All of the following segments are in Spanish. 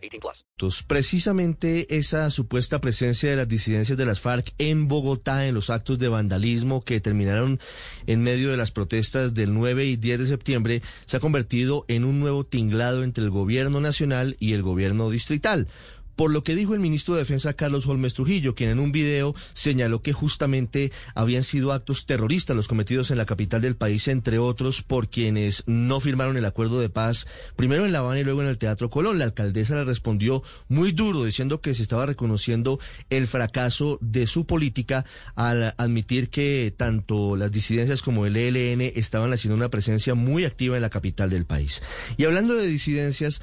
18 plus. Precisamente esa supuesta presencia de las disidencias de las FARC en Bogotá en los actos de vandalismo que terminaron en medio de las protestas del 9 y 10 de septiembre se ha convertido en un nuevo tinglado entre el gobierno nacional y el gobierno distrital por lo que dijo el ministro de Defensa Carlos Holmes Trujillo, quien en un video señaló que justamente habían sido actos terroristas los cometidos en la capital del país, entre otros por quienes no firmaron el acuerdo de paz, primero en La Habana y luego en el Teatro Colón. La alcaldesa le respondió muy duro, diciendo que se estaba reconociendo el fracaso de su política al admitir que tanto las disidencias como el ELN estaban haciendo una presencia muy activa en la capital del país. Y hablando de disidencias,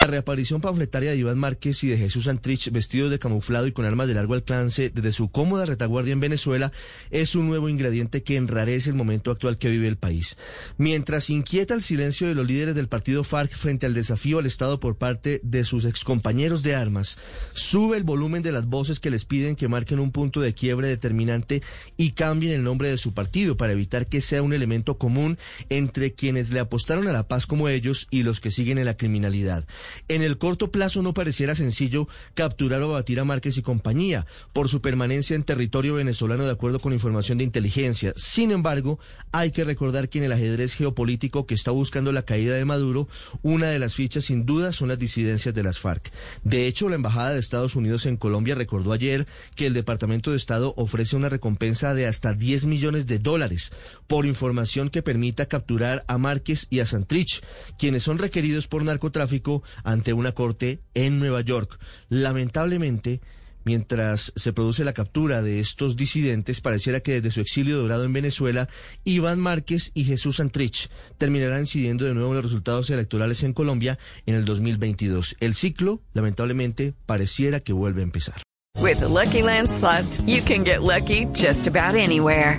La reaparición panfletaria de Iván Márquez y de Jesús Antrich vestidos de camuflado y con armas de largo alcance desde su cómoda retaguardia en Venezuela es un nuevo ingrediente que enrarece el momento actual que vive el país. Mientras inquieta el silencio de los líderes del partido FARC frente al desafío al Estado por parte de sus excompañeros de armas, sube el volumen de las voces que les piden que marquen un punto de quiebre determinante y cambien el nombre de su partido para evitar que sea un elemento común entre quienes le apostaron a la paz como ellos y los que siguen en la criminalidad. En el corto plazo no pareciera sencillo capturar o abatir a Márquez y compañía por su permanencia en territorio venezolano de acuerdo con información de inteligencia. Sin embargo, hay que recordar que en el ajedrez geopolítico que está buscando la caída de Maduro, una de las fichas sin duda son las disidencias de las FARC. De hecho, la Embajada de Estados Unidos en Colombia recordó ayer que el Departamento de Estado ofrece una recompensa de hasta 10 millones de dólares por información que permita capturar a Márquez y a Santrich, quienes son requeridos por narcotráfico ante una corte en Nueva York. Lamentablemente, mientras se produce la captura de estos disidentes, pareciera que desde su exilio dorado en Venezuela, Iván Márquez y Jesús Santrich terminarán incidiendo de nuevo en los resultados electorales en Colombia en el 2022. El ciclo, lamentablemente, pareciera que vuelve a empezar. With Lucky Land Slots, you can get lucky just about anywhere.